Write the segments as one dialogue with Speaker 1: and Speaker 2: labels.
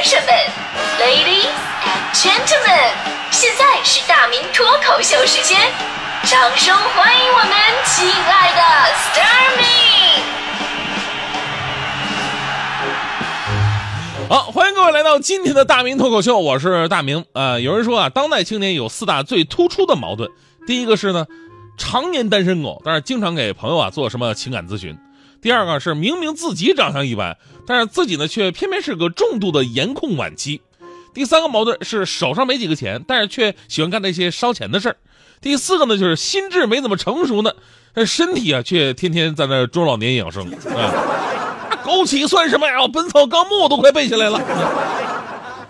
Speaker 1: 先生们，Ladies and Gentlemen，现在是大明脱口秀时间，掌声欢迎我们亲爱的 s t a r m i
Speaker 2: 好，欢迎各位来到今天的大明脱口秀，我是大明。呃，有人说啊，当代青年有四大最突出的矛盾，第一个是呢，常年单身狗，但是经常给朋友啊做什么情感咨询；第二个是明明自己长相一般，但是自己呢却偏偏是个重度的颜控晚期；第三个矛盾是手上没几个钱，但是却喜欢干那些烧钱的事儿；第四个呢就是心智没怎么成熟呢，但身体啊却天天在那中老年养生 啊。枸杞算什么呀？《本草纲目》都快背下来了。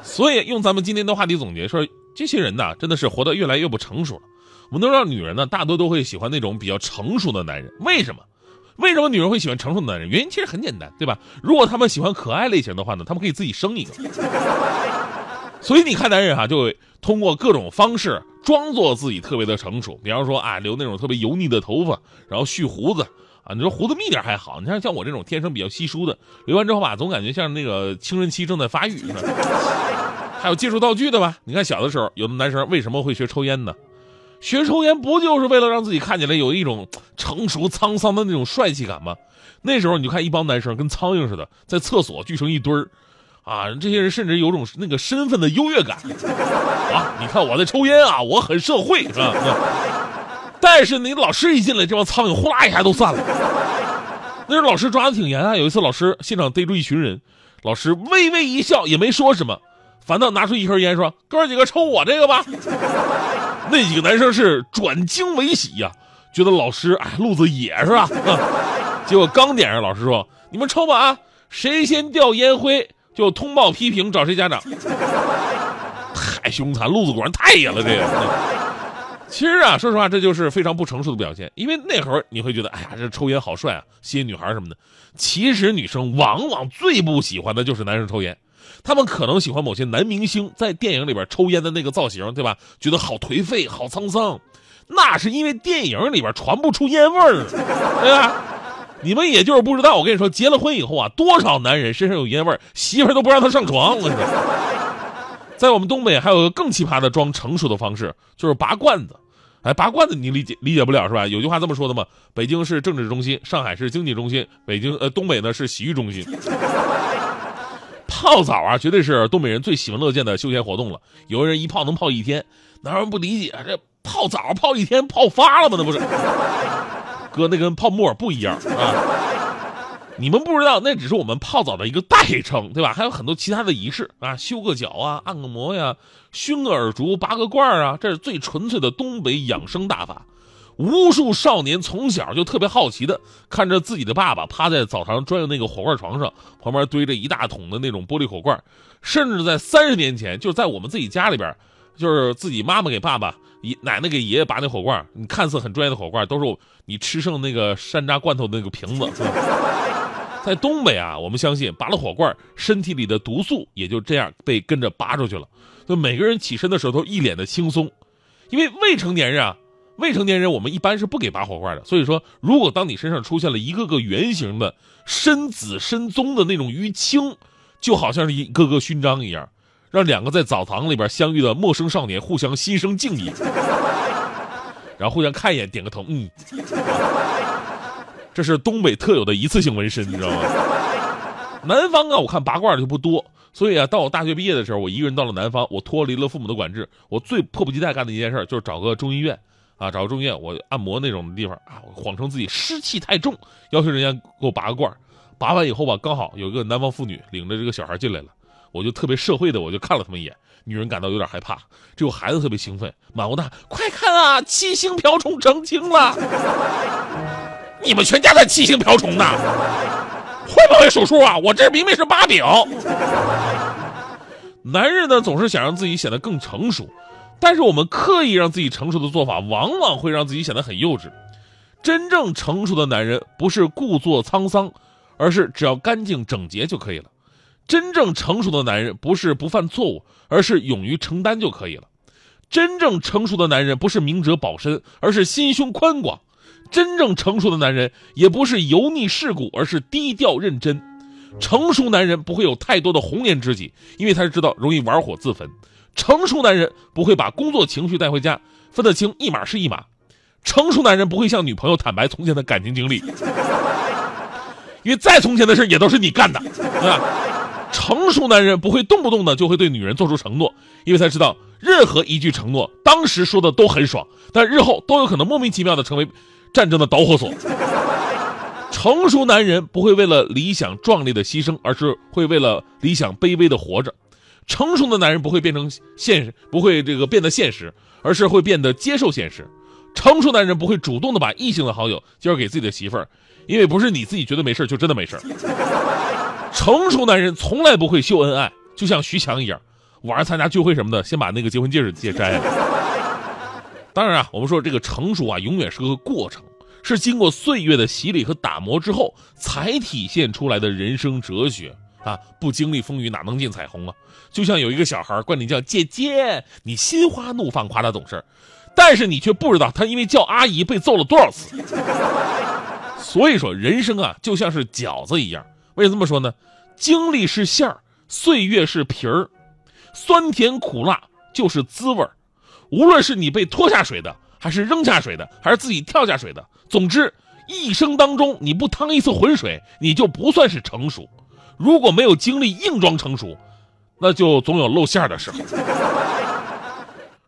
Speaker 2: 所以用咱们今天的话题总结说，这些人呐，真的是活得越来越不成熟了。我们都知道，女人呢，大多都会喜欢那种比较成熟的男人。为什么？为什么女人会喜欢成熟的男人？原因其实很简单，对吧？如果他们喜欢可爱类型的话呢，他们可以自己生一个。所以你看，男人哈，就会通过各种方式装作自己特别的成熟，比方说啊，留那种特别油腻的头发，然后蓄胡子。啊，你说胡子密点还好，你看像我这种天生比较稀疏的，留完之后吧，总感觉像那个青春期正在发育。还有借助道具的吧？你看小的时候，有的男生为什么会学抽烟呢？学抽烟不就是为了让自己看起来有一种成熟沧桑的那种帅气感吗？那时候你就看一帮男生跟苍蝇似的，在厕所聚成一堆儿，啊，这些人甚至有种那个身份的优越感。啊，你看我在抽烟啊，我很社会，是吧？但是你老师一进来，这帮苍蝇呼啦一下都散了。那时候老师抓的挺严啊。有一次老师现场逮住一群人，老师微微一笑，也没说什么，反倒拿出一根烟说：“哥几个抽我这个吧。”那几个男生是转惊为喜呀，觉得老师哎路子野是吧？结果刚点上，老师说：“你们抽吧啊，谁先掉烟灰就通报批评，找谁家长。”太凶残，路子果然太野了，这个。其实啊，说实话，这就是非常不成熟的表现。因为那会儿你会觉得，哎呀，这抽烟好帅啊，吸引女孩什么的。其实女生往往最不喜欢的就是男生抽烟，他们可能喜欢某些男明星在电影里边抽烟的那个造型，对吧？觉得好颓废，好沧桑。那是因为电影里边传不出烟味儿，对吧？你们也就是不知道，我跟你说，结了婚以后啊，多少男人身上有烟味儿，媳妇都不让他上床。我说。在我们东北还有个更奇葩的装成熟的方式，就是拔罐子。哎，拔罐子你理解理解不了是吧？有句话这么说的嘛：北京是政治中心，上海是经济中心，北京呃东北呢是洗浴中心。泡澡啊，绝对是东北人最喜闻乐见的休闲活动了。有的人一泡能泡一天，哪有人不理解？这泡澡泡一天泡发了吗？那不是？哥，那跟泡沫不一样啊。你们不知道，那只是我们泡澡的一个代称，对吧？还有很多其他的仪式啊，修个脚啊，按个摩呀，熏个耳烛，拔个罐啊，这是最纯粹的东北养生大法。无数少年从小就特别好奇的看着自己的爸爸趴在澡堂专用那个火罐床上，旁边堆着一大桶的那种玻璃火罐，甚至在三十年前，就在我们自己家里边，就是自己妈妈给爸爸、爷奶奶给爷爷拔那火罐，你看似很专业的火罐，都是你吃剩那个山楂罐头的那个瓶子。在东北啊，我们相信拔了火罐，身体里的毒素也就这样被跟着拔出去了。就每个人起身的时候都一脸的轻松，因为未成年人啊，未成年人我们一般是不给拔火罐的。所以说，如果当你身上出现了一个个圆形的深紫深棕的那种淤青，就好像是一个个勋章一样，让两个在澡堂里边相遇的陌生少年互相心生敬意，然后互相看一眼，点个头，嗯。这是东北特有的一次性纹身，你知道吗？南方啊，我看拔罐的就不多，所以啊，到我大学毕业的时候，我一个人到了南方，我脱离了父母的管制，我最迫不及待干的一件事就是找个中医院，啊，找个中医院，我按摩那种地方啊，我谎称自己湿气太重，要求人家给我拔个罐拔完以后吧，刚好有一个南方妇女领着这个小孩进来了，我就特别社会的，我就看了他们一眼，女人感到有点害怕，只有孩子特别兴奋，满屋大快看啊，七星瓢虫成精了。你们全家在七星瓢虫呢，会不会数数啊？我这明明是八饼。男人呢总是想让自己显得更成熟，但是我们刻意让自己成熟的做法，往往会让自己显得很幼稚。真正成熟的男人不是故作沧桑，而是只要干净整洁就可以了。真正成熟的男人不是不犯错误，而是勇于承担就可以了。真正成熟的男人不是明哲保身，而是心胸宽广。真正成熟的男人也不是油腻世故，而是低调认真；成熟男人不会有太多的红颜知己，因为他是知道容易玩火自焚。成熟男人不会把工作情绪带回家，分得清一码是一码。成熟男人不会向女朋友坦白从前的感情经历，因为再从前的事也都是你干的，对吧？成熟男人不会动不动的就会对女人做出承诺，因为他知道任何一句承诺当时说的都很爽，但日后都有可能莫名其妙的成为战争的导火索。成熟男人不会为了理想壮烈的牺牲，而是会为了理想卑微的活着。成熟的男人不会变成现实，不会这个变得现实，而是会变得接受现实。成熟男人不会主动的把异性的好友介绍给自己的媳妇儿，因为不是你自己觉得没事就真的没事成熟男人从来不会秀恩爱，就像徐强一样，晚上参加聚会什么的，先把那个结婚戒指戒摘了。当然啊，我们说这个成熟啊，永远是个过程，是经过岁月的洗礼和打磨之后才体现出来的人生哲学啊！不经历风雨哪能见彩虹啊？就像有一个小孩管你叫姐姐，你心花怒放夸他懂事但是你却不知道他因为叫阿姨被揍了多少次。所以说，人生啊，就像是饺子一样。为什么这么说呢？经历是馅儿，岁月是皮儿，酸甜苦辣就是滋味儿。无论是你被拖下水的，还是扔下水的，还是自己跳下水的，总之，一生当中你不趟一次浑水，你就不算是成熟。如果没有经历硬装成熟，那就总有露馅的时候。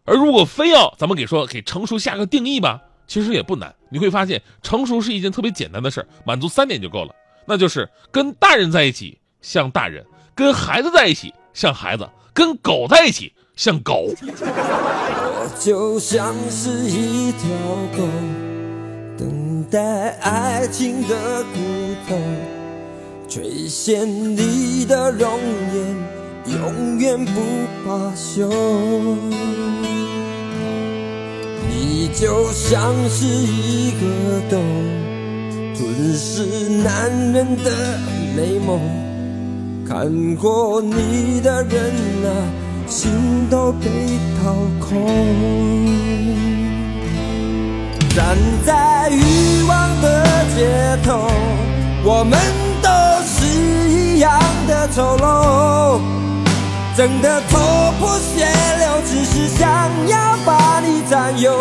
Speaker 2: 而如果非要咱们给说给成熟下个定义吧，其实也不难。你会发现，成熟是一件特别简单的事儿，满足三点就够了。那就是跟大人在一起像大人，跟孩子在一起像孩子，跟狗在一起像狗。
Speaker 3: 我就像是一条狗，等待爱情的骨头，垂涎你的容颜，永远不罢休。你就像是一个洞，吞噬男人的美梦。看过你的人啊，心都被掏空。站在欲望的街头，我们样的丑陋。真的头破血流，只是想要把你占有。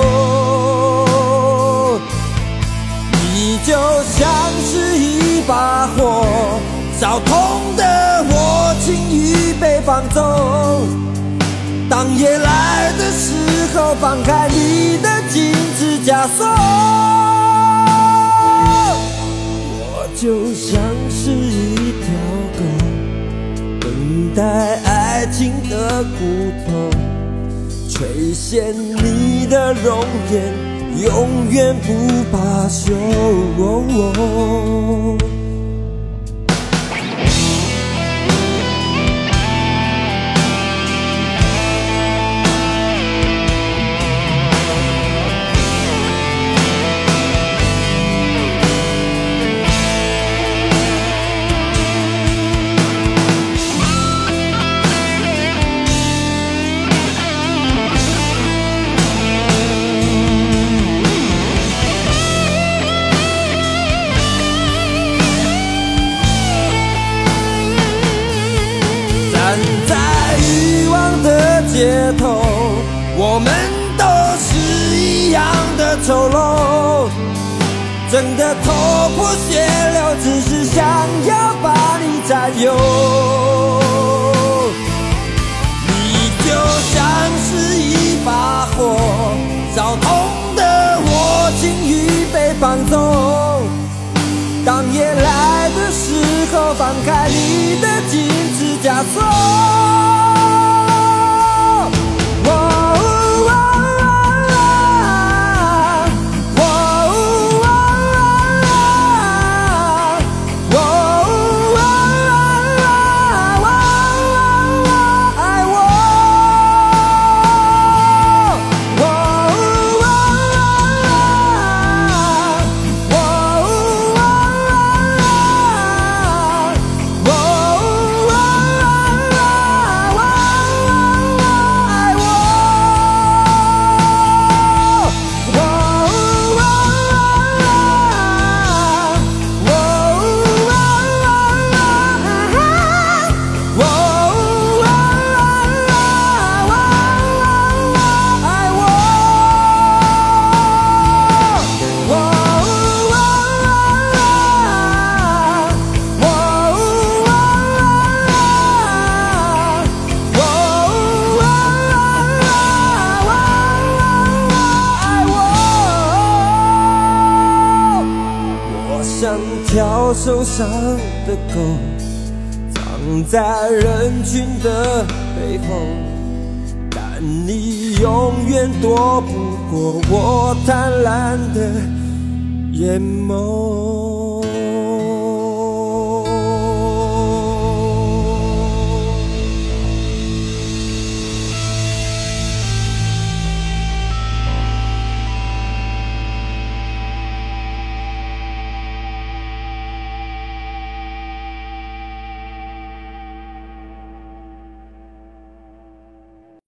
Speaker 3: 你就像是一把火，烧痛的我，情欲被放走。当夜来的时候，放开你的金指枷锁。就像是一条狗，等待爱。爱情的骨头，垂涎你的容颜，永远不罢休。我们都是一样的丑陋，挣得头破血流，只是想要把你占有。你就像是一把火，烧痛的我，情欲被放纵。当夜来的时候，放开你的金指枷锁。一条受伤的狗，藏在人群的背后，但你永远躲不过我贪婪的眼眸。